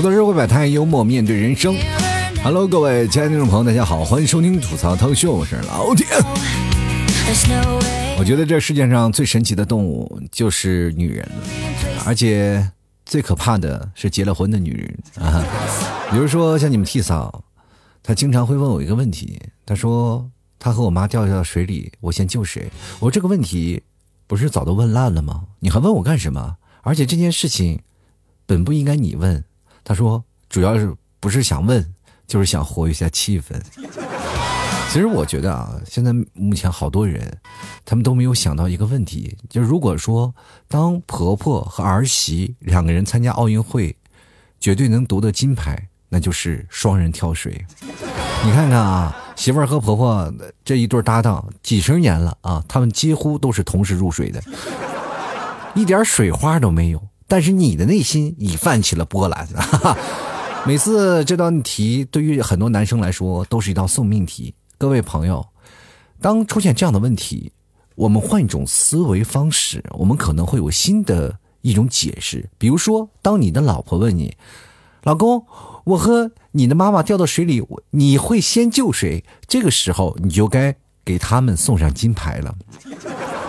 吐槽社会百态，幽默面对人生。Hello，各位亲爱的听众朋友，大家好，欢迎收听吐槽涛秀，我是老铁。我觉得这世界上最神奇的动物就是女人，而且最可怕的是结了婚的女人啊。比如说像你们替嫂，她经常会问我一个问题，她说她和我妈掉下水里，我先救谁？我这个问题不是早都问烂了吗？你还问我干什么？而且这件事情本不应该你问。他说主要是不是想问，就是想活跃一下气氛。其实我觉得啊，现在目前好多人，他们都没有想到一个问题，就如果说当婆婆和儿媳两个人参加奥运会，绝对能夺得金牌，那就是双人跳水。你看看啊，媳妇儿和婆婆这一对搭档几十年了啊，他们几乎都是同时入水的，一点水花都没有。但是你的内心已泛起了波澜。哈哈每次这道题对于很多男生来说都是一道送命题。各位朋友，当出现这样的问题，我们换一种思维方式，我们可能会有新的一种解释。比如说，当你的老婆问你：“老公，我和你的妈妈掉到水里，你会先救谁？”这个时候，你就该给他们送上金牌了。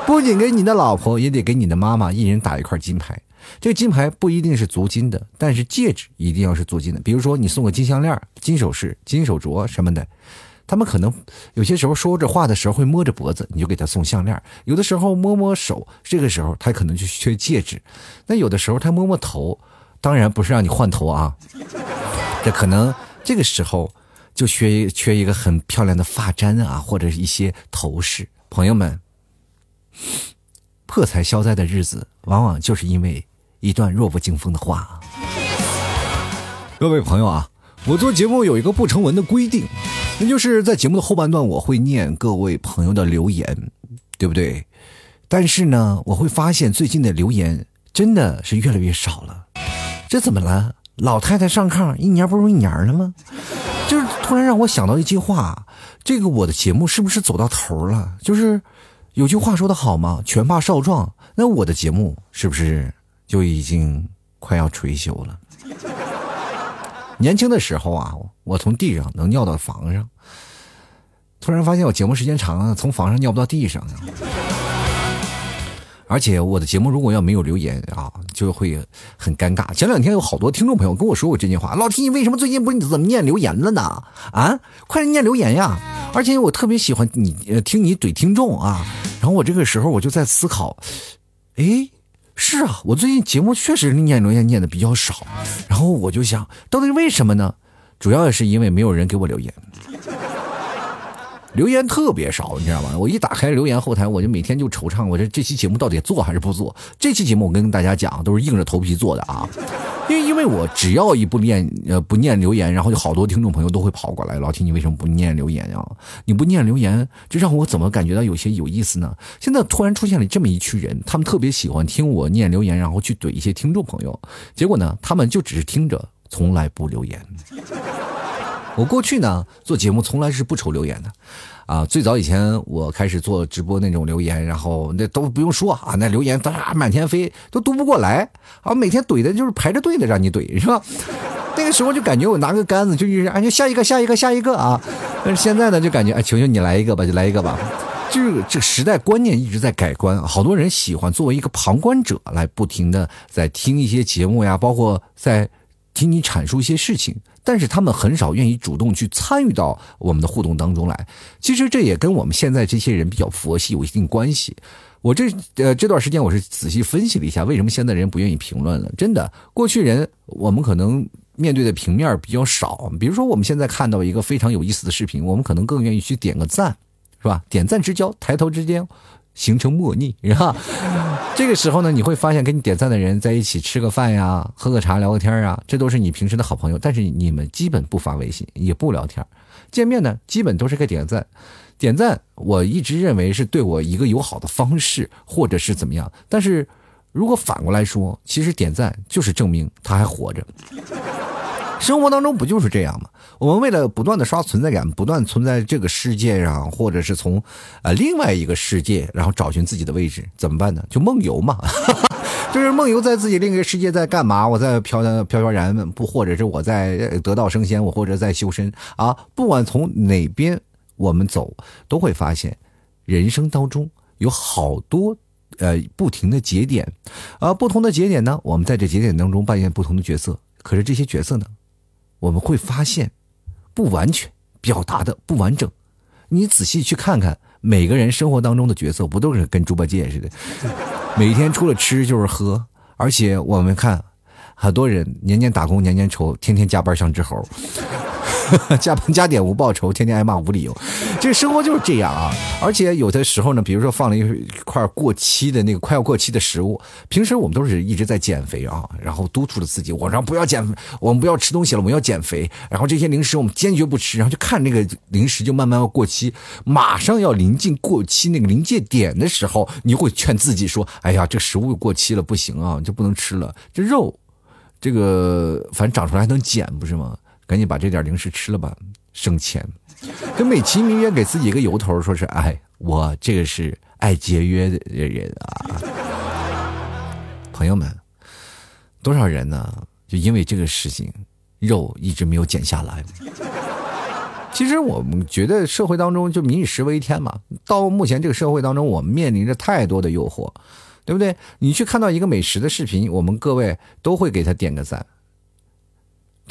不仅给你的老婆，也得给你的妈妈一人打一块金牌。这个金牌不一定是足金的，但是戒指一定要是足金的。比如说，你送个金项链、金首饰、金手镯什么的。他们可能有些时候说着话的时候会摸着脖子，你就给他送项链；有的时候摸摸手，这个时候他可能就缺戒指。那有的时候他摸摸头，当然不是让你换头啊，这可能这个时候就缺缺一个很漂亮的发簪啊，或者一些头饰。朋友们，破财消灾的日子，往往就是因为一段弱不禁风的话。各位朋友啊，我做节目有一个不成文的规定。那就是在节目的后半段，我会念各位朋友的留言，对不对？但是呢，我会发现最近的留言真的是越来越少了。这怎么了？老太太上炕，一年不如一年了吗？就是突然让我想到一句话：这个我的节目是不是走到头了？就是有句话说的好嘛，“拳怕少壮”。那我的节目是不是就已经快要垂休了？年轻的时候啊，我从地上能尿到房上。突然发现我节目时间长了，从房上尿不到地上。而且我的节目如果要没有留言啊，就会很尴尬。前两天有好多听众朋友跟我说过这句话：“老提，你为什么最近不怎么念留言了呢？啊，快念留言呀！”而且我特别喜欢你听你怼听众啊。然后我这个时候我就在思考，哎。是啊，我最近节目确实念留言念的比较少，然后我就想，到底为什么呢？主要也是因为没有人给我留言。留言特别少，你知道吗？我一打开留言后台，我就每天就惆怅，我这这期节目到底做还是不做？这期节目我跟大家讲，都是硬着头皮做的啊，因为因为我只要一不念呃不念留言，然后就好多听众朋友都会跑过来，老听你为什么不念留言呀？你不念留言，这让我怎么感觉到有些有意思呢？现在突然出现了这么一群人，他们特别喜欢听我念留言，然后去怼一些听众朋友，结果呢，他们就只是听着，从来不留言。我过去呢做节目从来是不愁留言的，啊，最早以前我开始做直播那种留言，然后那都不用说啊，那留言哒满天飞，都读不过来，啊，每天怼的就是排着队的让你怼是吧？那个时候就感觉我拿个杆子就一直哎下一个下一个下一个啊，但是现在呢就感觉哎求求你来一个吧就来一个吧，就是这时代观念一直在改观，好多人喜欢作为一个旁观者来不停的在听一些节目呀，包括在听你阐述一些事情。但是他们很少愿意主动去参与到我们的互动当中来。其实这也跟我们现在这些人比较佛系有一定关系。我这呃这段时间我是仔细分析了一下，为什么现在人不愿意评论了？真的，过去人我们可能面对的平面比较少。比如说我们现在看到一个非常有意思的视频，我们可能更愿意去点个赞，是吧？点赞之交，抬头之间。形成默逆，是吧？这个时候呢，你会发现跟你点赞的人在一起吃个饭呀，喝个茶，聊个天啊，这都是你平时的好朋友。但是你们基本不发微信，也不聊天，见面呢，基本都是个点赞。点赞，我一直认为是对我一个友好的方式，或者是怎么样。但是如果反过来说，其实点赞就是证明他还活着。生活当中不就是这样吗？我们为了不断的刷存在感，不断存在这个世界上，或者是从，呃另外一个世界，然后找寻自己的位置，怎么办呢？就梦游嘛。就是梦游在自己另一个世界在干嘛？我在飘飘飘然，不，或者是我在得道升仙，我或者在修身啊。不管从哪边我们走，都会发现人生当中有好多呃不停的节点，啊，不同的节点呢，我们在这节点当中扮演不同的角色。可是这些角色呢，我们会发现不完全表达的不完整。你仔细去看看。每个人生活当中的角色不都是跟猪八戒似的，每天除了吃就是喝，而且我们看，很多人年年打工年年愁，天天加班像只猴。加班加点无报酬，天天挨骂无理由，这生活就是这样啊！而且有的时候呢，比如说放了一块过期的那个快要过期的食物，平时我们都是一直在减肥啊，然后督促着自己，我让不要减，我们不要吃东西了，我们要减肥。然后这些零食我们坚决不吃，然后就看那个零食就慢慢要过期，马上要临近过期那个临界点的时候，你会劝自己说：“哎呀，这食物过期了，不行啊，就不能吃了。这肉，这个反正长出来还能减，不是吗？”赶紧把这点零食吃了吧，省钱。就美其名曰给自己一个由头，说是哎，我这个是爱节约的人啊。朋友们，多少人呢？就因为这个事情，肉一直没有减下来。其实我们觉得社会当中就民以食为天嘛。到目前这个社会当中，我们面临着太多的诱惑，对不对？你去看到一个美食的视频，我们各位都会给他点个赞。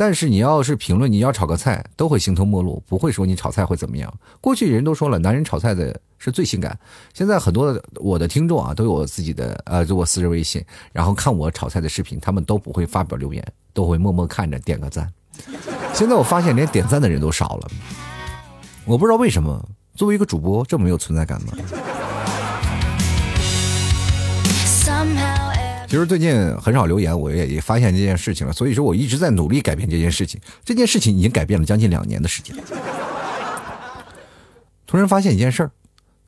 但是你要是评论，你要炒个菜，都会形同陌路，不会说你炒菜会怎么样。过去人都说了，男人炒菜的是最性感。现在很多我的听众啊，都有我自己的呃，就我私人微信，然后看我炒菜的视频，他们都不会发表留言，都会默默看着点个赞。现在我发现连点赞的人都少了，我不知道为什么。作为一个主播，这么没有存在感吗？其实最近很少留言，我也也发现这件事情了，所以说我一直在努力改变这件事情。这件事情已经改变了将近两年的时间。突然发现一件事儿，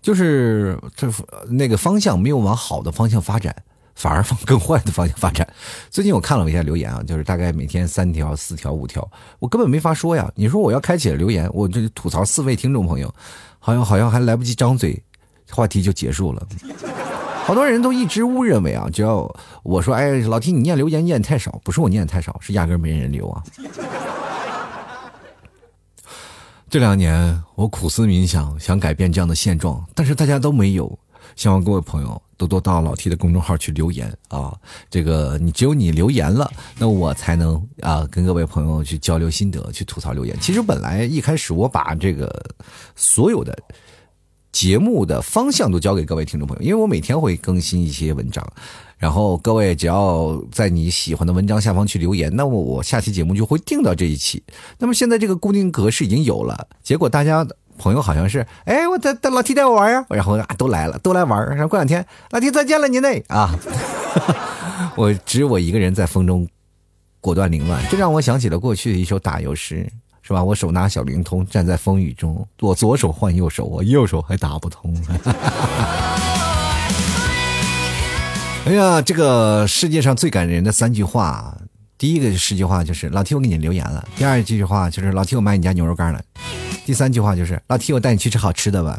就是这那个方向没有往好的方向发展，反而往更坏的方向发展。最近我看了一下留言啊，就是大概每天三条、四条、五条，我根本没法说呀。你说我要开启了留言，我就吐槽四位听众朋友，好像好像还来不及张嘴，话题就结束了。好多人都一直误认为啊，只要我说，哎，老提你念留言念太少，不是我念太少，是压根没人留啊。这两年我苦思冥想，想改变这样的现状，但是大家都没有。希望各位朋友多多到老 T 的公众号去留言啊，这个你只有你留言了，那我才能啊跟各位朋友去交流心得，去吐槽留言。其实本来一开始我把这个所有的。节目的方向都交给各位听众朋友，因为我每天会更新一些文章，然后各位只要在你喜欢的文章下方去留言，那么我下期节目就会定到这一期。那么现在这个固定格式已经有了，结果大家朋友好像是，哎，我带带老 T 带我玩呀，然后啊都来了，都来玩，然后过两天老 T 再见了您嘞啊，我只有我一个人在风中果断凌乱，这让我想起了过去的一首打油诗。是吧？我手拿小灵通，站在风雨中，我左手换右手，我右手还打不通。哎呀，这个世界上最感人的三句话，第一个十句话就是老 T 我给你留言了，第二句话就是老 T 我买你家牛肉干了，第三句话就是老 T 我带你去吃好吃的吧。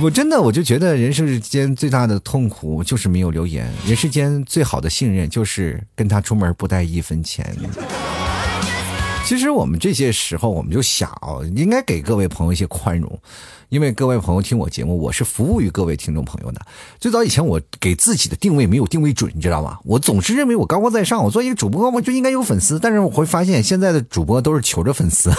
我真的我就觉得人世间最大的痛苦就是没有留言，人世间最好的信任就是跟他出门不带一分钱。其实我们这些时候，我们就想，应该给各位朋友一些宽容。因为各位朋友听我节目，我是服务于各位听众朋友的。最早以前我给自己的定位没有定位准，你知道吗？我总是认为我高高在上，我做一个主播我就应该有粉丝。但是我会发现现在的主播都是求着粉丝，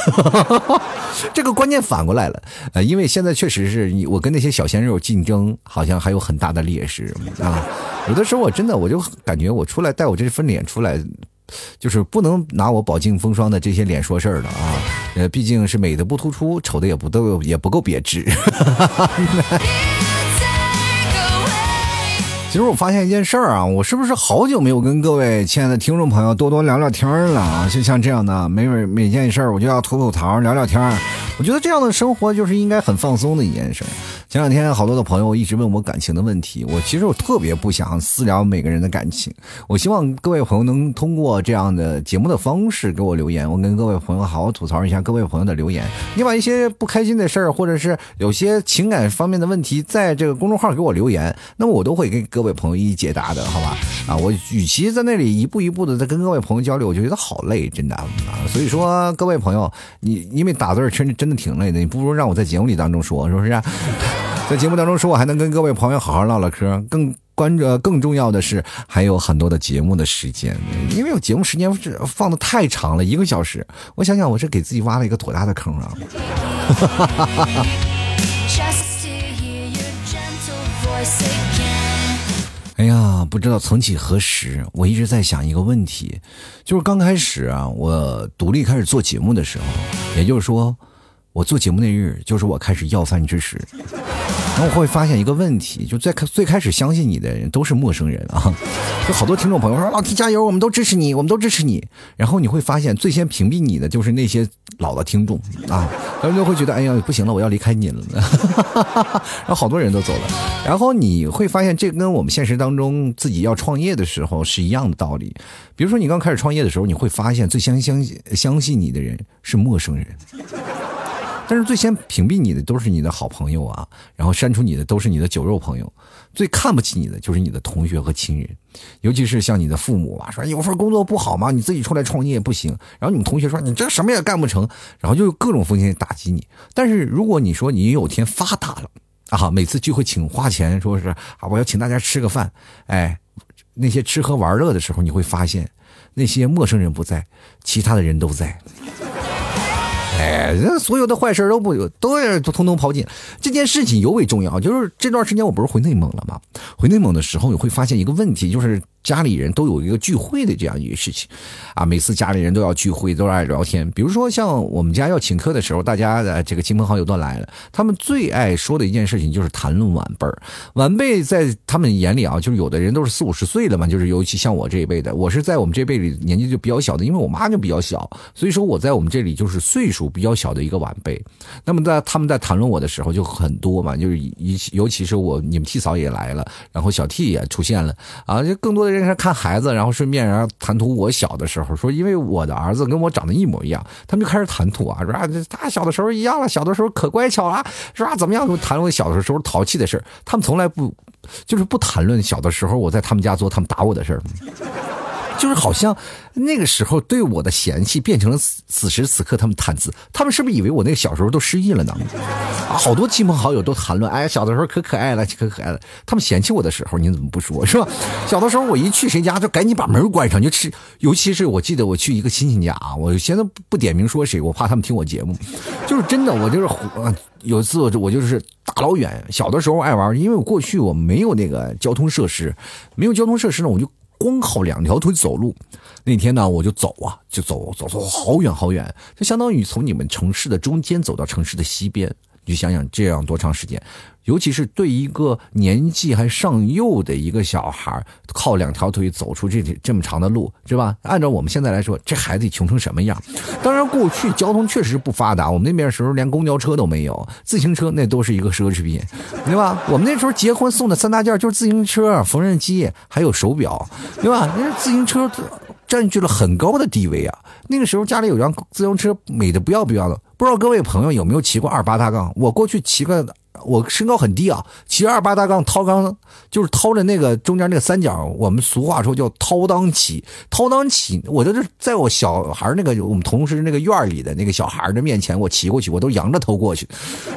这个观念反过来了。呃，因为现在确实是我跟那些小鲜肉竞争，好像还有很大的劣势啊。有的时候我真的我就感觉我出来带我这份脸出来。就是不能拿我饱经风霜的这些脸说事儿了啊，呃，毕竟是美的不突出，丑的也不都也不够别致。其实我发现一件事儿啊，我是不是好久没有跟各位亲爱的听众朋友多多聊聊天了啊？就像这样的，每每每件事儿我就要吐吐槽、聊聊天我觉得这样的生活就是应该很放松的一件事。前两天好多的朋友一直问我感情的问题，我其实我特别不想私聊每个人的感情。我希望各位朋友能通过这样的节目的方式给我留言，我跟各位朋友好好吐槽一下各位朋友的留言。你把一些不开心的事儿，或者是有些情感方面的问题，在这个公众号给我留言，那么我都会给各位朋友一一解答的，好吧？啊，我与其在那里一步一步的在跟各位朋友交流，我就觉得好累，真的啊。所以说，各位朋友，你因为打字确实真挺累的，你不如让我在节目里当中说，是不是？在节目当中说，我还能跟各位朋友好好唠唠嗑。更关着、更重要的是，还有很多的节目的时间，因为我节目时间是放的太长了，一个小时。我想想，我是给自己挖了一个多大的坑啊！哎呀，不知道曾几何时，我一直在想一个问题，就是刚开始啊，我独立开始做节目的时候，也就是说。我做节目那日，就是我开始要饭之时。然后我会发现一个问题，就在最开始相信你的人都是陌生人啊。就好多听众朋友说：“老 T 加油，我们都支持你，我们都支持你。”然后你会发现，最先屏蔽你的就是那些老的听众啊。他们就会觉得：“哎呀，不行了，我要离开你了。”然后好多人都走了。然后你会发现，这跟我们现实当中自己要创业的时候是一样的道理。比如说，你刚开始创业的时候，你会发现最先相信相信你的人是陌生人。但是最先屏蔽你的都是你的好朋友啊，然后删除你的都是你的酒肉朋友，最看不起你的就是你的同学和亲人，尤其是像你的父母啊，说有份工作不好吗？你自己出来创业不行。然后你们同学说你这什么也干不成，然后就各种风险打击你。但是如果你说你有天发达了啊，每次聚会请花钱，说是啊我要请大家吃个饭，哎，那些吃喝玩乐的时候，你会发现那些陌生人不在，其他的人都在。哎，人所有的坏事都不有都要通通抛尽。这件事情尤为重要，就是这段时间我不是回内蒙了吗？回内蒙的时候，你会发现一个问题，就是。家里人都有一个聚会的这样一个事情，啊，每次家里人都要聚会，都爱聊天。比如说像我们家要请客的时候，大家的这个亲朋好友都来了，他们最爱说的一件事情就是谈论晚辈儿。晚辈在他们眼里啊，就是有的人都是四五十岁了嘛，就是尤其像我这一辈的，我是在我们这辈里年纪就比较小的，因为我妈就比较小，所以说我在我们这里就是岁数比较小的一个晚辈。那么在他们在谈论我的时候就很多嘛，就是尤尤其是我你们替嫂也来了，然后小 T 也出现了啊，就更多的。认识看孩子，然后顺便然后谈吐我小的时候，说因为我的儿子跟我长得一模一样，他们就开始谈吐啊，说啊他小的时候一样了，小的时候可乖巧了，是吧？怎么样？谈论小的时候淘气的事他们从来不就是不谈论小的时候我在他们家做他们打我的事儿。就是好像那个时候对我的嫌弃变成了此时此刻他们谈资，他们是不是以为我那个小时候都失忆了呢？好多亲朋好友都谈论，哎，小的时候可可爱了，可可爱了。他们嫌弃我的时候，你怎么不说，是吧？小的时候我一去谁家就赶紧把门关上，就吃。尤其是我记得我去一个亲戚家啊，我现在不点名说谁，我怕他们听我节目。就是真的，我就是有一次我我就是大老远，小的时候爱玩，因为我过去我没有那个交通设施，没有交通设施呢，我就。光靠两条腿走路，那天呢，我就走啊，就走走走好远好远，就相当于从你们城市的中间走到城市的西边。你就想想，这样多长时间？尤其是对一个年纪还尚幼的一个小孩，靠两条腿走出这这么长的路，是吧？按照我们现在来说，这孩子穷成什么样？当然，过去交通确实不发达，我们那边时候连公交车都没有，自行车那都是一个奢侈品，对吧？我们那时候结婚送的三大件就是自行车、缝纫机还有手表，对吧？那自行车占据了很高的地位啊。那个时候家里有辆自行车，美的不要不要的。不知道各位朋友有没有骑过二八大杠？我过去骑个。我身高很低啊，骑二八大杠掏钢，就是掏着那个中间那个三角，我们俗话说叫掏裆骑，掏裆骑，我都是在我小孩那个我们同事那个院里的那个小孩的面前，我骑过去，我都仰着头过去，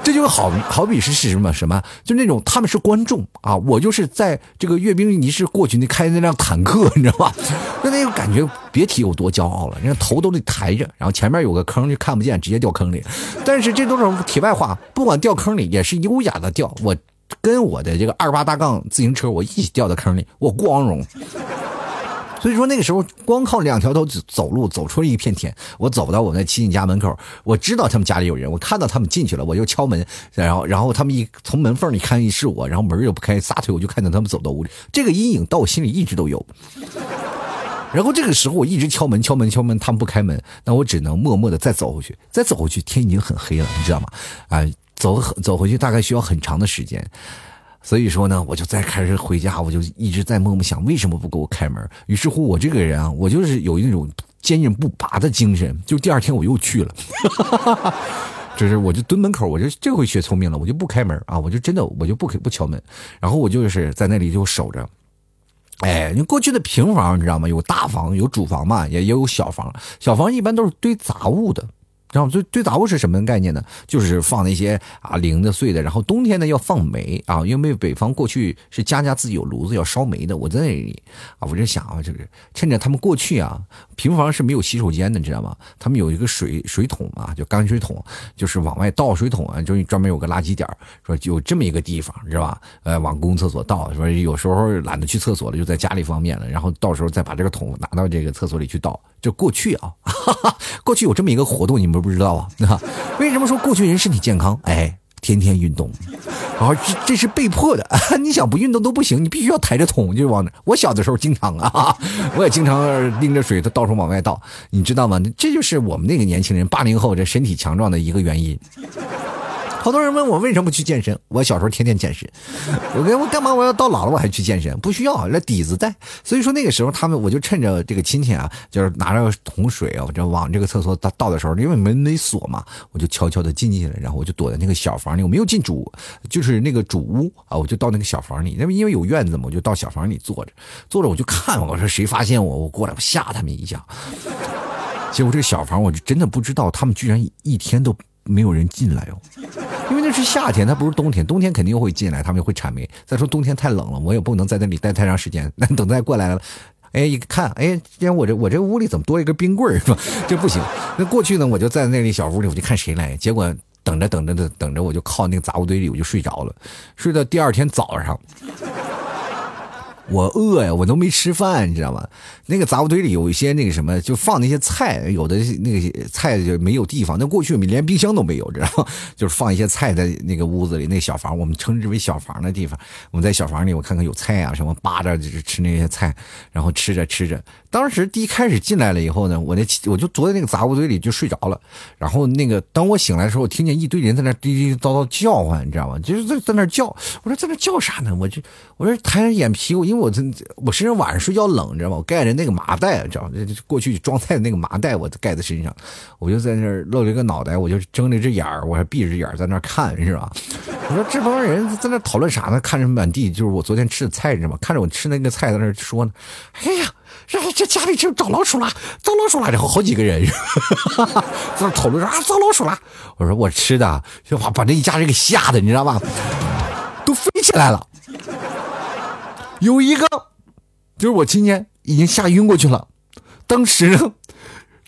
这就好好比是是什么什么，就那种他们是观众啊，我就是在这个阅兵仪式过去那开那辆坦克，你知道吧？那那感觉别提有多骄傲了，人家头都得抬着，然后前面有个坑就看不见，直接掉坑里。但是这都是题外话，不管掉坑里也是优雅的掉。我跟我的这个二八大杠自行车，我一起掉到坑里，我光荣。所以说那个时候光靠两条腿走路走出了一片天。我走到我那亲戚家门口，我知道他们家里有人，我看到他们进去了，我就敲门，然后然后他们一从门缝里看是我，然后门又不开，撒腿我就看见他们走到屋里。这个阴影到我心里一直都有。然后这个时候我一直敲门敲门敲门，他们不开门，那我只能默默的再走回去，再走回去，天已经很黑了，你知道吗？啊，走走回去大概需要很长的时间。所以说呢，我就再开始回家，我就一直在默默想，为什么不给我开门？于是乎，我这个人啊，我就是有一种坚韧不拔的精神。就第二天我又去了，就是我就蹲门口，我就这回学聪明了，我就不开门啊，我就真的我就不不敲门，然后我就是在那里就守着。哎，你过去的平房你知道吗？有大房，有主房嘛，也也有小房，小房一般都是堆杂物的。然后堆堆杂物是什么概念呢？就是放那些啊零的碎的，然后冬天呢要放煤啊，因为北方过去是家家自己有炉子要烧煤的。我在那里啊，我就想啊，就是趁着他们过去啊，平房是没有洗手间的，你知道吗？他们有一个水水桶啊，就干水桶，就是往外倒水桶啊，就专门有个垃圾点说有这么一个地方，知道吧？呃，往公共厕所倒，说有时候懒得去厕所了，就在家里方便了，然后到时候再把这个桶拿到这个厕所里去倒。就过去啊，哈 哈过去有这么一个活动，你们不知道啊？为什么说过去人身体健康？哎，天天运动，啊，这这是被迫的。你想不运动都不行，你必须要抬着桶就往那。我小的时候经常啊，我也经常拎着水，到处往外倒，你知道吗？这就是我们那个年轻人，八零后这身体强壮的一个原因。好多人问我为什么不去健身？我小时候天天健身，我跟我干嘛？我要到老了我还去健身？不需要，那底子在。所以说那个时候他们，我就趁着这个亲戚啊，就是拿着桶水啊，我这往这个厕所倒倒的时候，因为门没锁嘛，我就悄悄的进去了，然后我就躲在那个小房里，我没有进主，就是那个主屋啊，我就到那个小房里，那么因为有院子嘛，我就到小房里坐着，坐着我就看，我说谁发现我，我过来我吓他们一下。结果这个小房我就真的不知道，他们居然一天都。没有人进来哦，因为那是夏天，它不是冬天。冬天肯定会进来，他们会铲煤。再说冬天太冷了，我也不能在那里待太长时间。那等再过来了，哎，一看，哎，今天我这我这屋里怎么多一根冰棍儿是吧？这不行。那过去呢，我就在那里小屋里，我就看谁来。结果等着等着等等着，我就靠那个杂物堆里，我就睡着了。睡到第二天早上。我饿呀，我都没吃饭，你知道吗？那个杂物堆里有一些那个什么，就放那些菜，有的那个菜就没有地方。那过去我们连冰箱都没有，知道吗？就是放一些菜在那个屋子里，那小房，我们称之为小房的地方。我们在小房里，我看看有菜啊什么，扒着就是吃那些菜，然后吃着吃着。当时第一开始进来了以后呢，我那我就坐在那个杂物堆里就睡着了。然后那个当我醒来的时候，我听见一堆人在那滴滴叨叨叫唤，你知道吗？就是在在那叫。我说在那叫啥呢？我就我说抬着眼皮，我因为我这我身上晚上睡觉冷，你知道吗？我盖着那个麻袋，你知道吗？过去装菜的那个麻袋，我盖在身上。我就在那儿露了一个脑袋，我就睁着只眼儿，我还闭着眼在那看，是吧？我说这帮人在那讨论啥呢？看着满地就是我昨天吃的菜，你知道吗？看着我吃那个菜在那说呢。哎呀！这这家里就找老鼠了，遭老鼠了，然后好几个人 在那讨论说啊，遭老鼠了。我说我吃的，就把把这一家人给吓的，你知道吧？都飞起来了。有一个就是我今天已经吓晕过去了。当时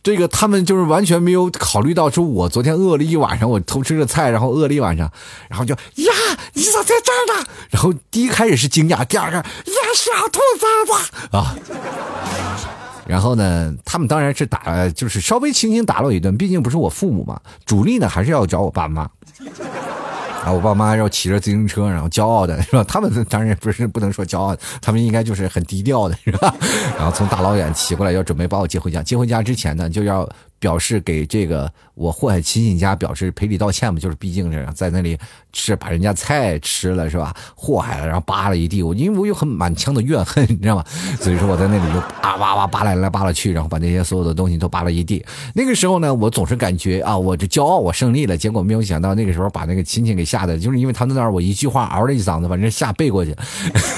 这个他们就是完全没有考虑到，说我昨天饿了一晚上，我偷吃了菜，然后饿了一晚上，然后就呀，你咋在这儿呢？然后第一开始是惊讶，第二个呀，小兔崽子啊。然后呢，他们当然是打，就是稍微轻轻打了我一顿，毕竟不是我父母嘛。主力呢还是要找我爸妈。啊，我爸妈要骑着自行车，然后骄傲的是吧？他们 当然不是不能说骄傲，他们应该就是很低调的是吧？然后从大老远骑过来，要准备把我接回家。接回家之前呢，就要。表示给这个我祸害亲戚家表示赔礼道歉嘛，就是毕竟是在那里是把人家菜吃了是吧？祸害了，然后扒了一地，我因为我有很满腔的怨恨，你知道吗？所以说我在那里就啊哇哇扒来来扒了去，然后把那些所有的东西都扒了一地。那个时候呢，我总是感觉啊，我这骄傲，我胜利了。结果没有想到那个时候把那个亲戚给吓的，就是因为他在那儿，我一句话嗷了一嗓子，把人吓背过去。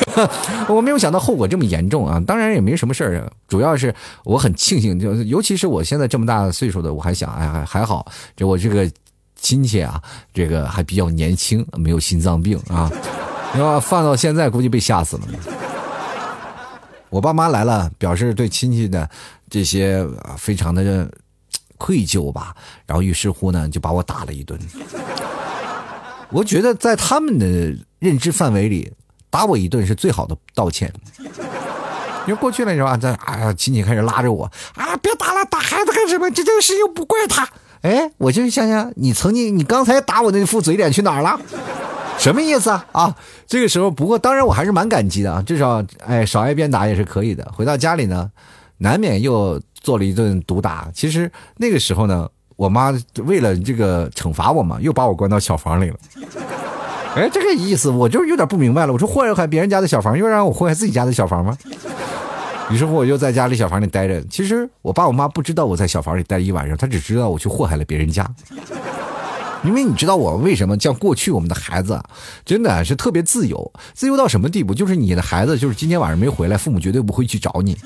我没有想到后果这么严重啊！当然也没什么事儿，主要是我很庆幸，就尤其是我现在这么大岁数的，我还想，哎还还好，这我这个亲戚啊，这个还比较年轻，没有心脏病啊。要放到现在，估计被吓死了。我爸妈来了，表示对亲戚的这些非常的愧疚吧，然后于是乎呢，就把我打了一顿。我觉得在他们的认知范围里。打我一顿是最好的道歉，因为过去那时候啊？这啊，亲戚开始拉着我啊，别打了，打孩子干什么？这件事又不怪他。哎，我就想想，你曾经，你刚才打我那副嘴脸去哪儿了？什么意思啊？啊，这个时候，不过当然我还是蛮感激的啊，至少哎，少挨鞭打也是可以的。回到家里呢，难免又做了一顿毒打。其实那个时候呢，我妈为了这个惩罚我嘛，又把我关到小房里了。哎，这个意思我就有点不明白了。我说祸害别人家的小房，又让我祸害自己家的小房吗？于是乎，我就在家里小房里待着。其实我爸我妈不知道我在小房里待一晚上，他只知道我去祸害了别人家。因为你知道我为什么叫过去我们的孩子，真的是特别自由，自由到什么地步？就是你的孩子就是今天晚上没回来，父母绝对不会去找你。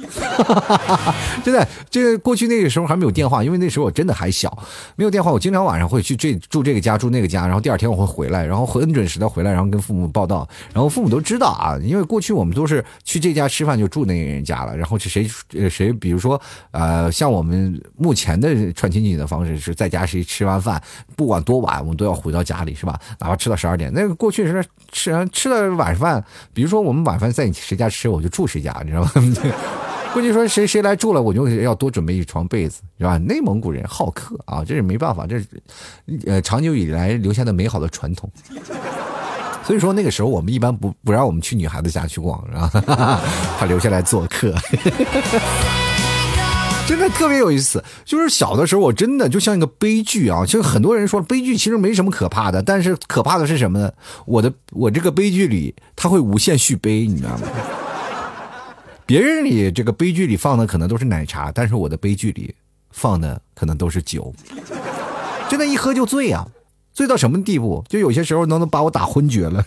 真的，这过去那个时候还没有电话，因为那时候我真的还小，没有电话，我经常晚上会去这住这个家住那个家，然后第二天我会回来，然后很准时的回来，然后跟父母报道，然后父母都知道啊，因为过去我们都是去这家吃饭就住那个人家了，然后是谁谁，比如说呃，像我们目前的串亲戚的方式是在家谁吃完饭，不管多。晚我们都要回到家里是吧？哪怕吃到十二点，那个过去是吃吃了晚饭，比如说我们晚饭在你谁家吃，我就住谁家，你知道吗？过去说谁谁来住了，我就要多准备一床被子，是吧？内蒙古人好客啊，这是没办法，这是呃长久以来留下的美好的传统。所以说那个时候我们一般不不让我们去女孩子家去逛，是吧？怕留下来做客。真的特别有意思，就是小的时候我真的就像一个悲剧啊！就很多人说悲剧其实没什么可怕的，但是可怕的是什么呢？我的我这个悲剧里它会无限续杯，你知道吗？别人里这个悲剧里放的可能都是奶茶，但是我的悲剧里放的可能都是酒，真的，一喝就醉啊！醉到什么地步？就有些时候能能把我打昏厥了。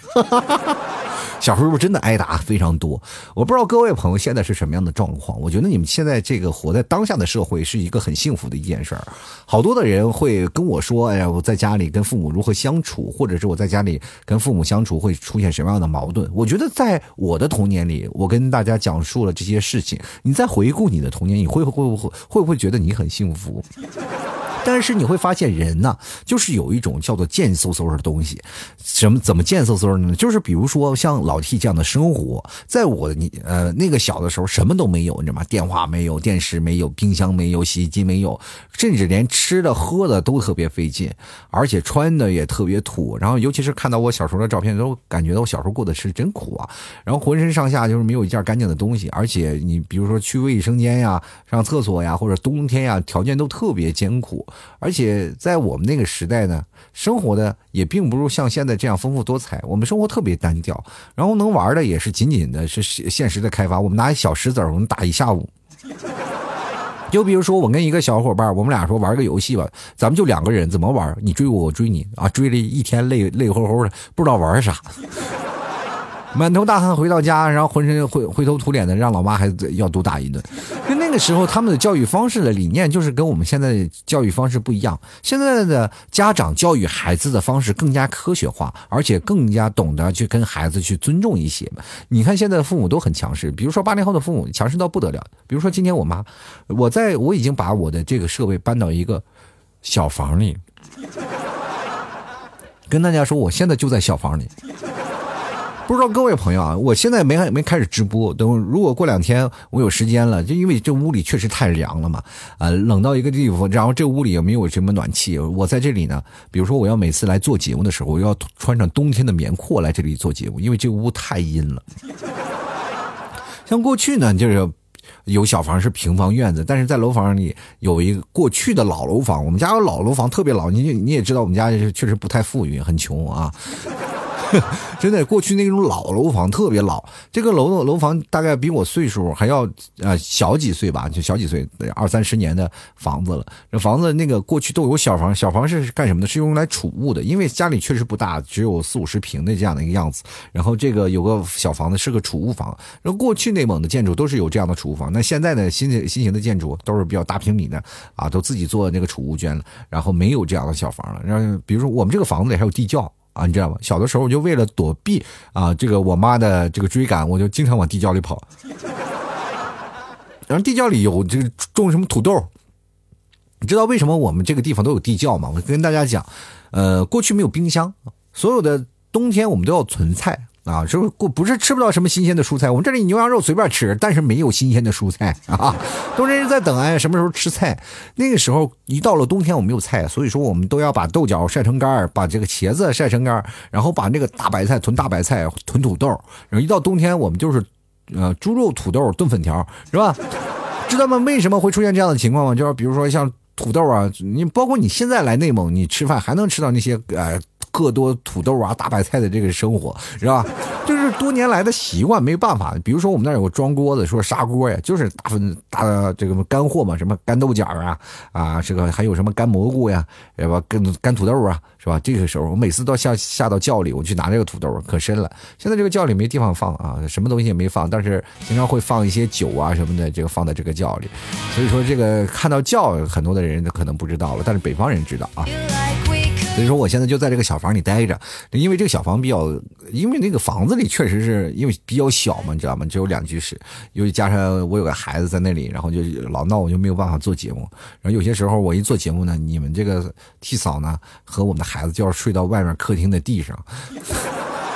小时候真的挨打非常多，我不知道各位朋友现在是什么样的状况。我觉得你们现在这个活在当下的社会是一个很幸福的一件事儿。好多的人会跟我说：“哎呀，我在家里跟父母如何相处，或者是我在家里跟父母相处会出现什么样的矛盾？”我觉得在我的童年里，我跟大家讲述了这些事情。你再回顾你的童年，你会会会会不会觉得你很幸福？但是你会发现，人呢，就是有一种叫做贱嗖嗖的东西。什么怎么贱嗖嗖的呢？就是比如说像老 T 这样的生活，在我你呃那个小的时候，什么都没有，你知道吗？电话没有，电视没有，冰箱没有，洗衣机没有，甚至连吃的喝的都特别费劲，而且穿的也特别土。然后尤其是看到我小时候的照片，都感觉到我小时候过得是真苦啊。然后浑身上下就是没有一件干净的东西，而且你比如说去卫生间呀、上厕所呀，或者冬天呀，条件都特别艰苦。而且在我们那个时代呢，生活的也并不如像现在这样丰富多彩。我们生活特别单调，然后能玩的也是仅仅的是现实的开发。我们拿小石子儿，我们打一下午。就比如说，我跟一个小伙伴，我们俩说玩个游戏吧，咱们就两个人，怎么玩？你追我，我追你啊！追了一天，累累乎乎的，不知道玩啥。满头大汗回到家，然后浑身灰灰头土脸的，让老妈还要毒打一顿。就那个时候，他们的教育方式的理念就是跟我们现在的教育方式不一样。现在的家长教育孩子的方式更加科学化，而且更加懂得去跟孩子去尊重一些。你看现在的父母都很强势，比如说八零后的父母强势到不得了。比如说今天我妈，我在我已经把我的这个设备搬到一个小房里，跟大家说，我现在就在小房里。不知道各位朋友啊，我现在没没开始直播。等如果过两天我有时间了，就因为这屋里确实太凉了嘛，啊，冷到一个地方，然后这屋里也没有什么暖气。我在这里呢，比如说我要每次来做节目的时候，我要穿上冬天的棉裤来这里做节目，因为这屋太阴了。像过去呢，就是有小房是平房院子，但是在楼房里有一个过去的老楼房，我们家有老楼房特别老，你你也知道我们家确实不太富裕，很穷啊。真的，过去那种老楼房特别老，这个楼楼房大概比我岁数还要呃小几岁吧，就小几岁，二三十年的房子了。这房子那个过去都有小房，小房是干什么的？是用来储物的，因为家里确实不大，只有四五十平的这样的一个样子。然后这个有个小房子是个储物房。那过去内蒙的建筑都是有这样的储物房，那现在的新新型的建筑都是比较大平米的啊，都自己做那个储物间了，然后没有这样的小房了。然后比如说我们这个房子里还有地窖。啊，你知道吗？小的时候我就为了躲避啊，这个我妈的这个追赶，我就经常往地窖里跑。然后地窖里有这个种什么土豆，你知道为什么我们这个地方都有地窖吗？我跟大家讲，呃，过去没有冰箱，所有的冬天我们都要存菜。啊，是不不是吃不到什么新鲜的蔬菜？我们这里牛羊肉随便吃，但是没有新鲜的蔬菜啊。都是在等哎，什么时候吃菜？那个时候一到了冬天，我们有菜，所以说我们都要把豆角晒成干把这个茄子晒成干然后把那个大白菜囤大白菜，囤土豆。然后一到冬天，我们就是呃猪肉土豆炖粉条，是吧？知道吗？为什么会出现这样的情况吗？就是比如说像土豆啊，你包括你现在来内蒙，你吃饭还能吃到那些呃。各多土豆啊，大白菜的这个生活是吧？就是多年来的习惯，没办法。比如说我们那有个装锅的，说砂锅呀，就是大分大这个干货嘛，什么干豆角啊啊，这个还有什么干蘑菇呀，是吧？干干土豆啊，是吧？这个时候我每次都下下到窖里，我去拿这个土豆，可深了。现在这个窖里没地方放啊，什么东西也没放，但是经常会放一些酒啊什么的，这个放在这个窖里。所以说这个看到窖，很多的人可能不知道了，但是北方人知道啊。所以说，我现在就在这个小房里待着，因为这个小房比较，因为那个房子里确实是因为比较小嘛，你知道吗？只有两居室，又加上我有个孩子在那里，然后就老闹，我就没有办法做节目。然后有些时候我一做节目呢，你们这个替嫂呢和我们的孩子就要睡到外面客厅的地上。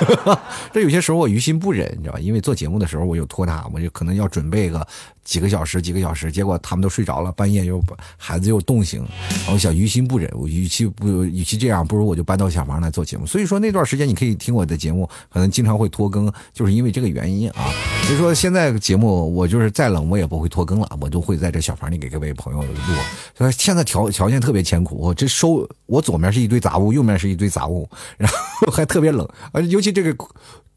这有些时候我于心不忍，你知道吧？因为做节目的时候我有拖沓，我就可能要准备个。几个小时，几个小时，结果他们都睡着了，半夜又孩子又冻醒，我想于心不忍，我与其不与其这样，不如我就搬到小房来做节目。所以说那段时间你可以听我的节目，可能经常会拖更，就是因为这个原因啊。所以说现在节目我就是再冷我也不会拖更了，我都会在这小房里给各位朋友录。所以现在条条件特别艰苦，我这收我左面是一堆杂物，右面是一堆杂物，然后还特别冷，而尤其这个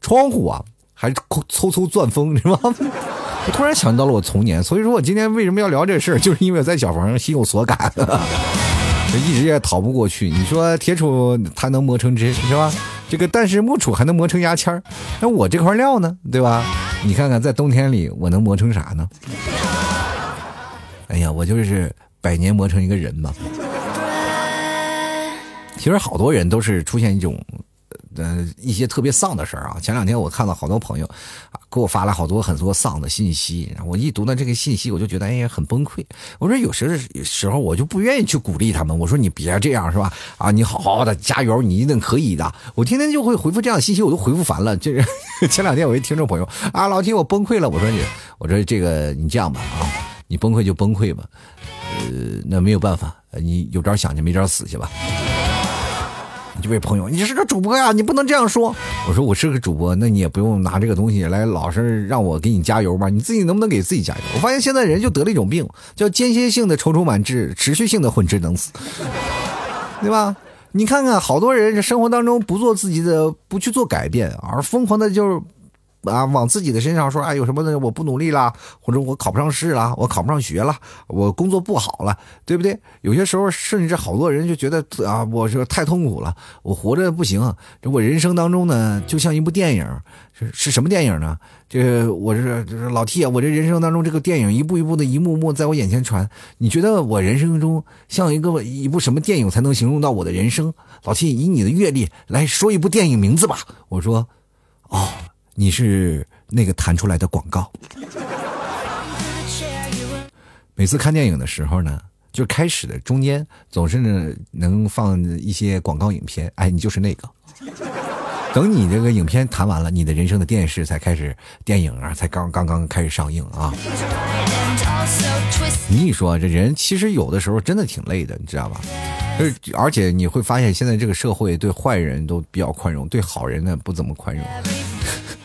窗户啊还嗖嗖钻风，是吧？我 突然想到了我童年，所以说我今天为什么要聊这事儿，就是因为我在小房上心有所感，一直也逃不过去。你说铁杵它能磨成针是吧？这个但是木杵还能磨成牙签儿，那我这块料呢，对吧？你看看在冬天里我能磨成啥呢？哎呀，我就是百年磨成一个人嘛。其实好多人都是出现一种。呃，一些特别丧的事儿啊！前两天我看到好多朋友啊，给我发来好多很多丧的信息，我一读到这个信息，我就觉得哎呀很崩溃。我说有时时候我就不愿意去鼓励他们，我说你别这样是吧？啊，你好好的加油，你一定可以的。我天天就会回复这样的信息，我都回复烦了。就是 前两天我一听众朋友啊，老听我崩溃了，我说你，我说这个你这样吧啊，你崩溃就崩溃吧，呃，那没有办法，你有招想去，没招死去吧。这位朋友，你是个主播呀，你不能这样说。我说我是个主播，那你也不用拿这个东西来老是让我给你加油吧？你自己能不能给自己加油？我发现现在人就得了一种病，叫间歇性的踌躇满志，持续性的混吃等死，对吧？你看看，好多人生活当中不做自己的，不去做改变，而疯狂的就是。啊，往自己的身上说，哎，有什么的，我不努力了，或者我考不上试了，我考不上学了，我工作不好了，对不对？有些时候，甚至好多人就觉得啊，我这太痛苦了，我活着不行。这我人生当中呢，就像一部电影，是是什么电影呢？这我是就是老 T 啊，我这人生当中这个电影一步一步的，一幕幕在我眼前传。你觉得我人生中像一个一部什么电影才能形容到我的人生？老 T，以你的阅历来说一部电影名字吧。我说，哦。你是那个弹出来的广告。每次看电影的时候呢，就开始的中间总是能放一些广告影片。哎，你就是那个。等你这个影片谈完了，你的人生的电视才开始，电影啊才刚刚刚开始上映啊。你一说这人其实有的时候真的挺累的，你知道吧？而而且你会发现，现在这个社会对坏人都比较宽容，对好人呢不怎么宽容。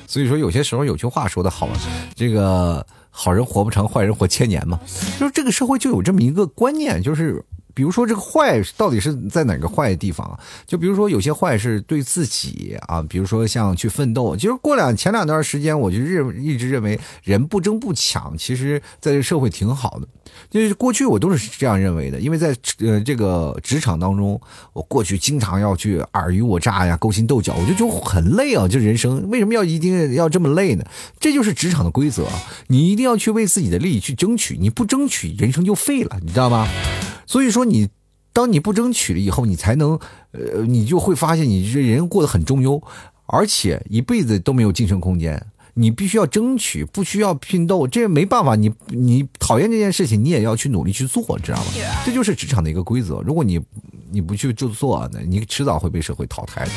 所以说，有些时候有句话说的好，这个好人活不成，坏人活千年嘛。就是这个社会就有这么一个观念，就是。比如说这个坏到底是在哪个坏的地方？就比如说有些坏是对自己啊，比如说像去奋斗。其实过两前两段时间，我就认一直认为人不争不抢，其实在这社会挺好的。就是过去我都是这样认为的，因为在呃这个职场当中，我过去经常要去尔虞我诈呀、勾心斗角，我就觉得很累啊。就人生为什么要一定要这么累呢？这就是职场的规则，你一定要去为自己的利益去争取，你不争取，人生就废了，你知道吗？所以说，你当你不争取了以后，你才能，呃，你就会发现你这人过得很中庸，而且一辈子都没有晋升空间。你必须要争取，不需要拼斗，这没办法。你你讨厌这件事情，你也要去努力去做，知道吗？这就是职场的一个规则。如果你你不去就做，那你迟早会被社会淘汰的。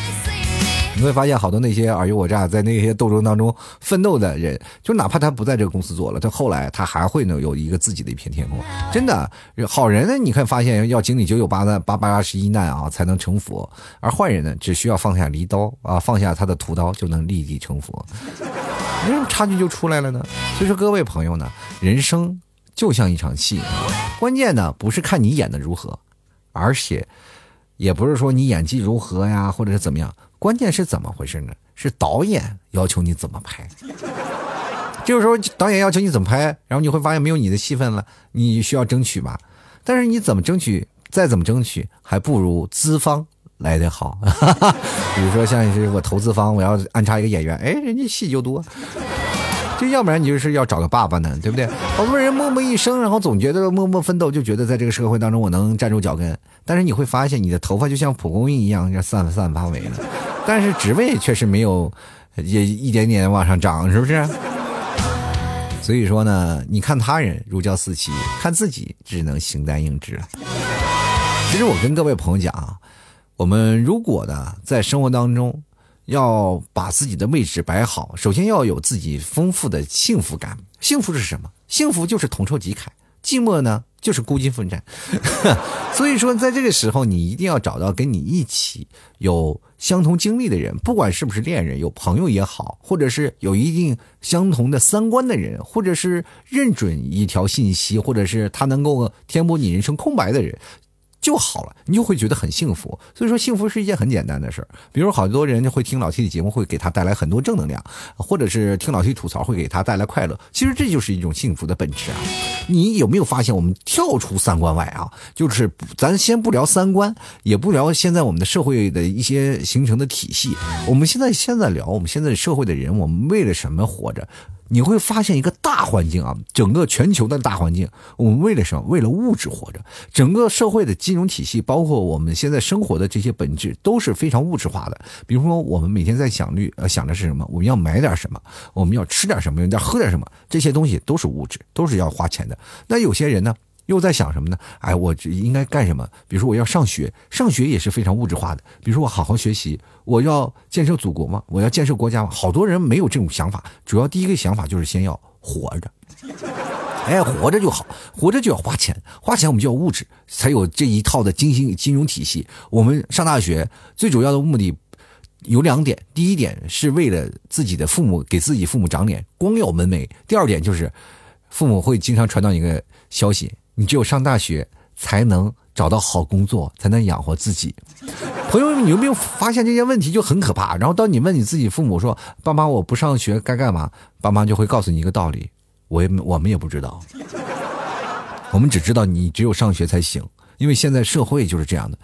你会发现，好多那些尔虞我诈，在那些斗争当中奋斗的人，就哪怕他不在这个公司做了，他后来他还会呢有一个自己的一片天空。真的，好人呢，你看发现要经历九九八难八八十一难啊，才能成佛；而坏人呢，只需要放下离刀啊，放下他的屠刀，就能立地成佛。为什么差距就出来了呢？所以说，各位朋友呢，人生就像一场戏，关键呢不是看你演的如何，而且也不是说你演技如何呀，或者是怎么样，关键是怎么回事呢？是导演要求你怎么拍。这个时候导演要求你怎么拍，然后你会发现没有你的戏份了，你需要争取吧？但是你怎么争取，再怎么争取，还不如资方来的好。比如说像是我投资方，我要安插一个演员，哎，人家戏就多。就要不然你就是要找个爸爸呢，对不对？好多人默默一生，然后总觉得默默奋斗，就觉得在这个社会当中我能站住脚跟。但是你会发现，你的头发就像蒲公英一样，要散散发尾了，但是职位却是没有，也一点点往上涨，是不是？所以说呢，你看他人如胶似漆，看自己只能形单影只。其实我跟各位朋友讲啊，我们如果呢在生活当中要把自己的位置摆好，首先要有自己丰富的幸福感。幸福是什么？幸福就是同仇敌忾，寂寞呢？就是孤军奋战，所以说，在这个时候，你一定要找到跟你一起有相同经历的人，不管是不是恋人、有朋友也好，或者是有一定相同的三观的人，或者是认准一条信息，或者是他能够填补你人生空白的人。就好了，你就会觉得很幸福。所以说，幸福是一件很简单的事儿。比如，好多人会听老 T 的节目，会给他带来很多正能量，或者是听老 T 吐槽，会给他带来快乐。其实这就是一种幸福的本质啊！你有没有发现，我们跳出三观外啊，就是咱先不聊三观，也不聊现在我们的社会的一些形成的体系，我们现在现在聊我们现在社会的人，我们为了什么活着？你会发现一个大环境啊，整个全球的大环境，我们为了什么？为了物质活着。整个社会的金融体系，包括我们现在生活的这些本质，都是非常物质化的。比如说，我们每天在想虑呃想的是什么？我们要买点什么？我们要吃点什么？要喝点什么？这些东西都是物质，都是要花钱的。那有些人呢？又在想什么呢？哎，我应该干什么？比如说我要上学，上学也是非常物质化的。比如说我好好学习，我要建设祖国吗？我要建设国家吗？好多人没有这种想法，主要第一个想法就是先要活着。哎，活着就好，活着就要花钱，花钱我们就要物质，才有这一套的金星金融体系。我们上大学最主要的目的有两点：第一点是为了自己的父母给自己父母长脸，光耀门楣；第二点就是父母会经常传到一个消息。你只有上大学才能找到好工作，才能养活自己。朋友们，你有没有发现这些问题就很可怕？然后当你问你自己父母说：“爸妈，我不上学该干嘛？”爸妈就会告诉你一个道理：“我也我们也不知道，我们只知道你只有上学才行。”因为现在社会就是这样的，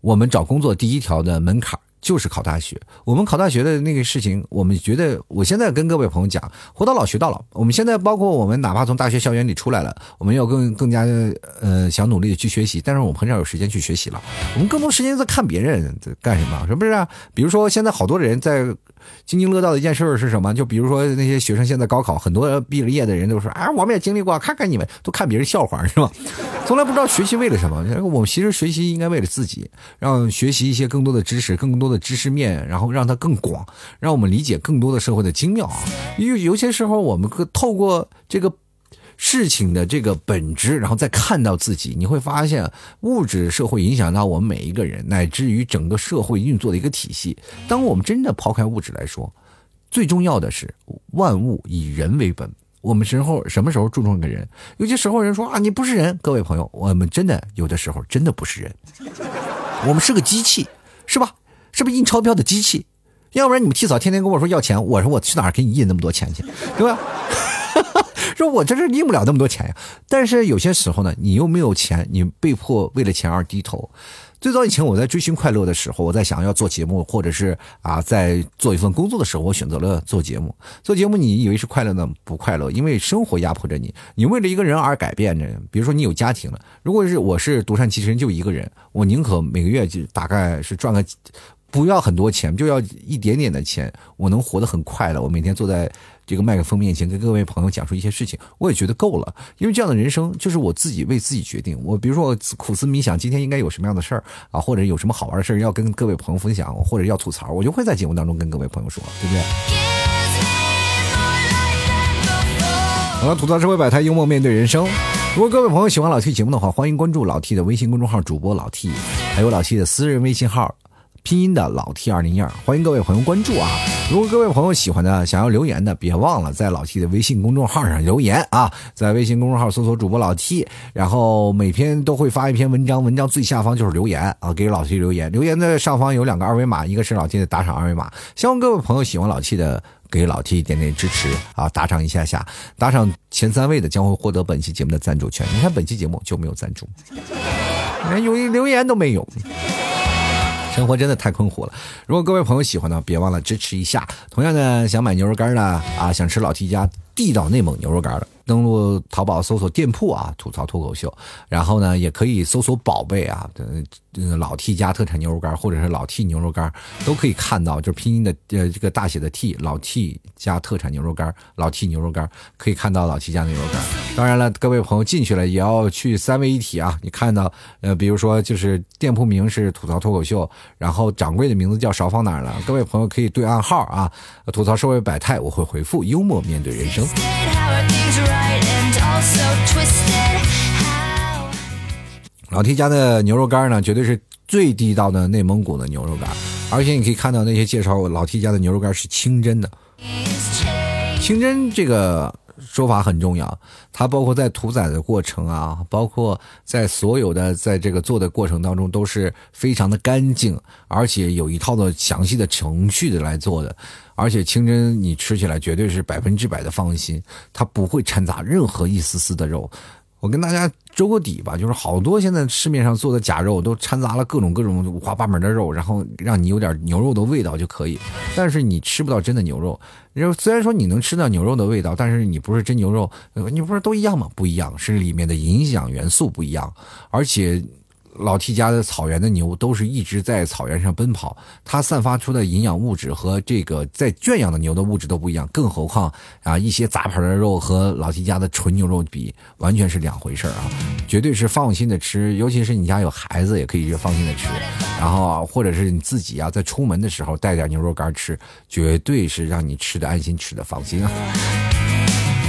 我们找工作第一条的门槛。就是考大学，我们考大学的那个事情，我们觉得，我现在跟各位朋友讲，活到老学到老。我们现在包括我们，哪怕从大学校园里出来了，我们要更更加呃想努力的去学习，但是我们很少有时间去学习了，我们更多时间在看别人在干什么，是不是？比如说现在好多人在。津津乐道的一件事是什么？就比如说那些学生现在高考，很多毕了业的人都说：“哎，我们也经历过，看看你们都看别人笑话是吧？” 从来不知道学习为了什么。我们其实学习应该为了自己，让学习一些更多的知识，更多的知识面，然后让它更广，让我们理解更多的社会的精妙啊。有有些时候，我们透过这个。事情的这个本质，然后再看到自己，你会发现物质社会影响到我们每一个人，乃至于整个社会运作的一个体系。当我们真的抛开物质来说，最重要的是万物以人为本。我们时候什么时候注重一个人？有些时候人说啊，你不是人。各位朋友，我们真的有的时候真的不是人，我们是个机器，是吧？是不是印钞票的机器？要不然你们提早天天跟我说要钱，我说我去哪儿给你印那么多钱去，对吧？说我这是印不了那么多钱呀，但是有些时候呢，你又没有钱，你被迫为了钱而低头。最早以前我在追寻快乐的时候，我在想要做节目，或者是啊在做一份工作的时候，我选择了做节目。做节目你以为是快乐呢？不快乐，因为生活压迫着你。你为了一个人而改变着，比如说你有家庭了，如果是我是独善其身就一个人，我宁可每个月就大概是赚个。不要很多钱，就要一点点的钱，我能活得很快乐。我每天坐在这个麦克风面前，跟各位朋友讲述一些事情，我也觉得够了。因为这样的人生就是我自己为自己决定。我比如说我苦思冥想，今天应该有什么样的事儿啊，或者有什么好玩的事儿要跟各位朋友分享，或者要吐槽，我就会在节目当中跟各位朋友说，对不对？好了，吐槽社会百态，幽默面对人生。如果各位朋友喜欢老 T 节目的话，欢迎关注老 T 的微信公众号主播老 T，还有老 T 的私人微信号。拼音的老 T 二零一二，欢迎各位朋友关注啊！如果各位朋友喜欢的，想要留言的，别忘了在老 T 的微信公众号上留言啊！在微信公众号搜索主播老 T，然后每篇都会发一篇文章，文章最下方就是留言啊，给老 T 留言。留言的上方有两个二维码，一个是老 T 的打赏二维码。希望各位朋友喜欢老 T 的，给老 T 点点支持啊，打赏一下下，打赏前三位的将会获得本期节目的赞助权。你看本期节目就没有赞助，连有一留言都没有。生活真的太困苦了。如果各位朋友喜欢呢，别忘了支持一下。同样的，想买牛肉干的啊，想吃老 T 家地道内蒙牛肉干的。登录淘宝搜索店铺啊，吐槽脱口秀，然后呢，也可以搜索宝贝啊，等，老 T 家特产牛肉干，或者是老 T 牛肉干，都可以看到，就是拼音的呃这个大写的 T，老 T 家特产牛肉干，老 T 牛肉干可以看到老 T 家的牛肉干。当然了，各位朋友进去了也要去三位一体啊，你看到呃，比如说就是店铺名是吐槽脱口秀，然后掌柜的名字叫勺放哪儿了？各位朋友可以对暗号啊，吐槽社会百态，我会回复幽默面对人生。老 T 家的牛肉干呢，绝对是最地道的内蒙古的牛肉干，而且你可以看到那些介绍，老 T 家的牛肉干是清真的。清真这个说法很重要，它包括在屠宰的过程啊，包括在所有的在这个做的过程当中，都是非常的干净，而且有一套的详细的程序的来做的。而且清真你吃起来绝对是百分之百的放心，它不会掺杂任何一丝丝的肉。我跟大家周个底吧，就是好多现在市面上做的假肉都掺杂了各种各种五花八门的肉，然后让你有点牛肉的味道就可以，但是你吃不到真的牛肉。虽然说你能吃到牛肉的味道，但是你不是真牛肉，你不是都一样吗？不一样，是里面的营养元素不一样，而且。老 T 家的草原的牛都是一直在草原上奔跑，它散发出的营养物质和这个在圈养的牛的物质都不一样，更何况啊一些杂牌的肉和老 T 家的纯牛肉比，完全是两回事啊！绝对是放心的吃，尤其是你家有孩子也可以放心的吃，然后或者是你自己啊在出门的时候带点牛肉干吃，绝对是让你吃的安心，吃的放心啊！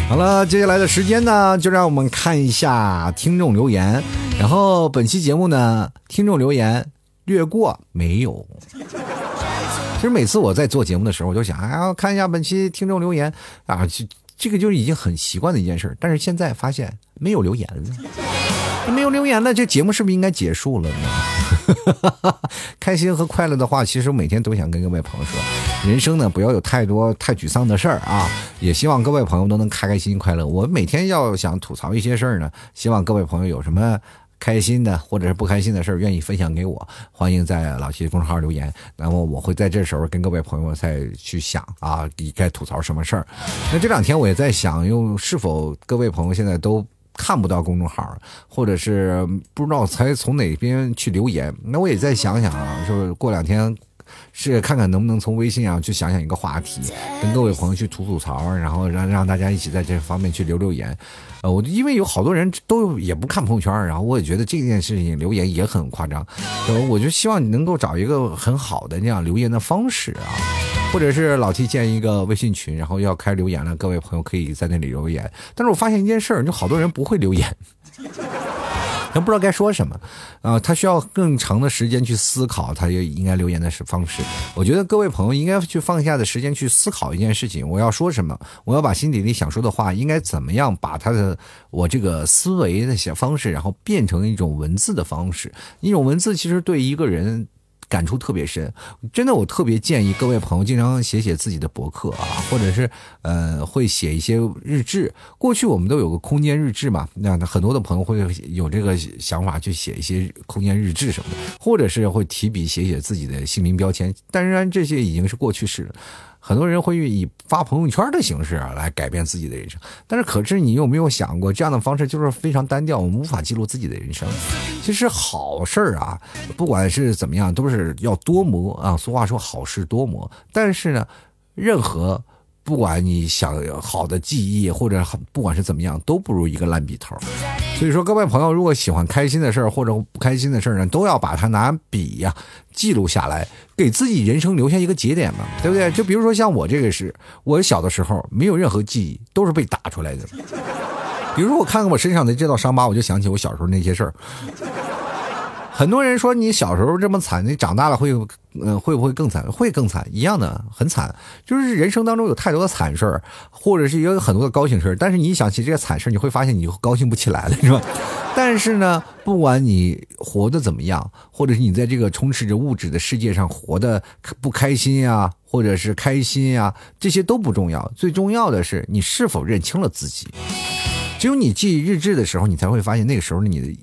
好了，接下来的时间呢，就让我们看一下听众留言。然后本期节目呢，听众留言略过没有。其实每次我在做节目的时候，我就想，哎呀，看一下本期听众留言啊，这这个就是已经很习惯的一件事。但是现在发现没有留言了，没有留言了，这节目是不是应该结束了呢？开心和快乐的话，其实我每天都想跟各位朋友说。人生呢，不要有太多太沮丧的事儿啊！也希望各位朋友都能开开心心、快乐。我每天要想吐槽一些事儿呢，希望各位朋友有什么开心的或者是不开心的事儿，愿意分享给我，欢迎在老七公众号留言。那么我会在这时候跟各位朋友再去想啊，你该吐槽什么事儿。那这两天我也在想，用是否各位朋友现在都看不到公众号，或者是不知道才从哪边去留言？那我也再想想啊，就是过两天。是看看能不能从微信上去想想一个话题，跟各位朋友去吐吐槽，然后让让大家一起在这方面去留留言。呃，我因为有好多人都也不看朋友圈，然后我也觉得这件事情留言也很夸张。呃，我就希望你能够找一个很好的那样留言的方式啊，或者是老 T 建一个微信群，然后要开留言了，各位朋友可以在那里留言。但是我发现一件事儿，就好多人不会留言。他不知道该说什么，啊，他需要更长的时间去思考，他也应该留言的是方式。我觉得各位朋友应该去放下的时间去思考一件事情：我要说什么？我要把心底里想说的话，应该怎么样把他的我这个思维的写方式，然后变成一种文字的方式。一种文字其实对一个人。感触特别深，真的，我特别建议各位朋友经常写写自己的博客啊，或者是呃，会写一些日志。过去我们都有个空间日志嘛，那很多的朋友会有这个想法去写一些空间日志什么的，或者是会提笔写写自己的姓名标签。当然，这些已经是过去式了。很多人会以发朋友圈的形式来改变自己的人生，但是可是你有没有想过，这样的方式就是非常单调，我们无法记录自己的人生。其实好事儿啊，不管是怎么样，都是要多磨啊。俗话说好事多磨，但是呢，任何。不管你想好的记忆，或者不管是怎么样，都不如一个烂笔头。所以说，各位朋友，如果喜欢开心的事儿或者不开心的事儿呢，都要把它拿笔呀记录下来，给自己人生留下一个节点嘛，对不对？就比如说像我这个是，我小的时候没有任何记忆，都是被打出来的。比如说我看看我身上的这道伤疤，我就想起我小时候那些事儿。很多人说你小时候这么惨，你长大了会，嗯，会不会更惨？会更惨，一样的，很惨。就是人生当中有太多的惨事儿，或者是也有很多的高兴事儿。但是你一想起这些惨事儿，你会发现你就高兴不起来了，是吧？但是呢，不管你活得怎么样，或者是你在这个充斥着物质的世界上活得不开心呀，或者是开心呀，这些都不重要。最重要的是你是否认清了自己。只有你记日志的时候，你才会发现那个时候你的。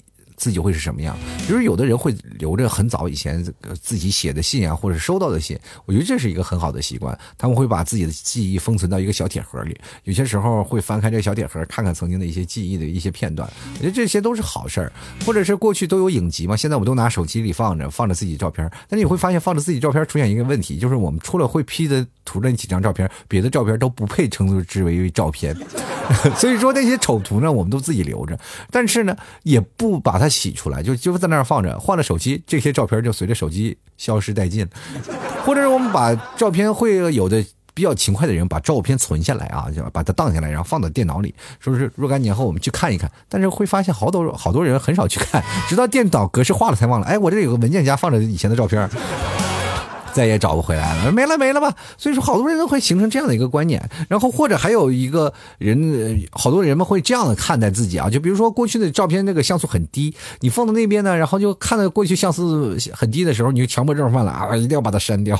自己会是什么样？比如有的人会留着很早以前自己写的信啊，或者收到的信，我觉得这是一个很好的习惯。他们会把自己的记忆封存到一个小铁盒里，有些时候会翻开这个小铁盒，看看曾经的一些记忆的一些片段。我觉得这些都是好事儿，或者是过去都有影集嘛，现在我们都拿手机里放着，放着自己照片。但你会发现，放着自己照片出现一个问题，就是我们除了会 P 的涂那几张照片，别的照片都不配称之为照片。所以说那些丑图呢，我们都自己留着，但是呢，也不把它洗出来，就就在那儿放着。换了手机，这些照片就随着手机消失殆尽。或者是我们把照片会有的比较勤快的人，把照片存下来啊，就把它荡下来，然后放到电脑里，说是若干年后我们去看一看。但是会发现好多好多人很少去看，直到电脑格式化了才忘了。哎，我这有个文件夹放着以前的照片。再也找不回来了，没了没了吧。所以说，好多人都会形成这样的一个观念，然后或者还有一个人，好多人们会这样的看待自己啊。就比如说过去的照片，那个像素很低，你放到那边呢，然后就看到过去像素很低的时候，你就强迫症犯了啊，一定要把它删掉。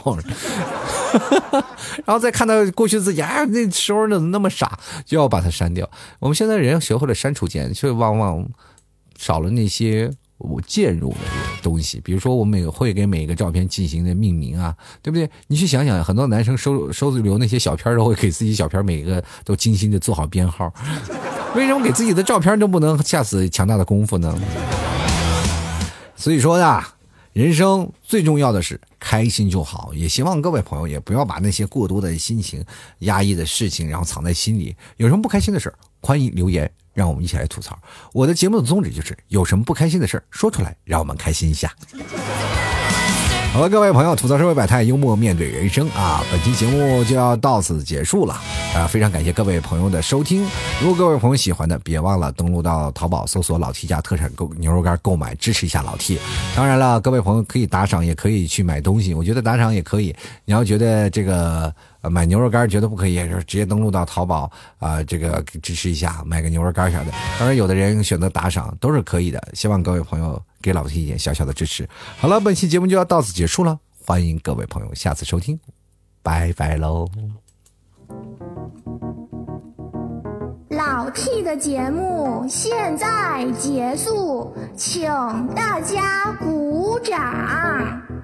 然后再看到过去自己啊，那时候怎么那么傻，就要把它删掉。我们现在人学会了删除键，却往往少了那些。我介入的东西，比如说我每会给每个照片进行的命名啊，对不对？你去想想，很多男生收收留那些小片都会给自己小片每个都精心的做好编号，为什么给自己的照片都不能下此强大的功夫呢？所以说呀，人生最重要的是开心就好，也希望各位朋友也不要把那些过多的心情、压抑的事情，然后藏在心里。有什么不开心的事欢迎留言。让我们一起来吐槽。我的节目的宗旨就是，有什么不开心的事儿说出来，让我们开心一下。好了，各位朋友，吐槽社会百态，幽默面对人生啊！本期节目就要到此结束了啊！非常感谢各位朋友的收听。如果各位朋友喜欢的，别忘了登录到淘宝搜索“老 T 家特产购牛肉干”购买，支持一下老 T。当然了，各位朋友可以打赏，也可以去买东西。我觉得打赏也可以。你要觉得这个。买牛肉干觉得不可以，就是直接登录到淘宝啊，这个支持一下，买个牛肉干啥的。当然，有的人选择打赏都是可以的。希望各位朋友给老 T 一点小小的支持。好了，本期节目就要到此结束了，欢迎各位朋友下次收听，拜拜喽。老 T 的节目现在结束，请大家鼓掌。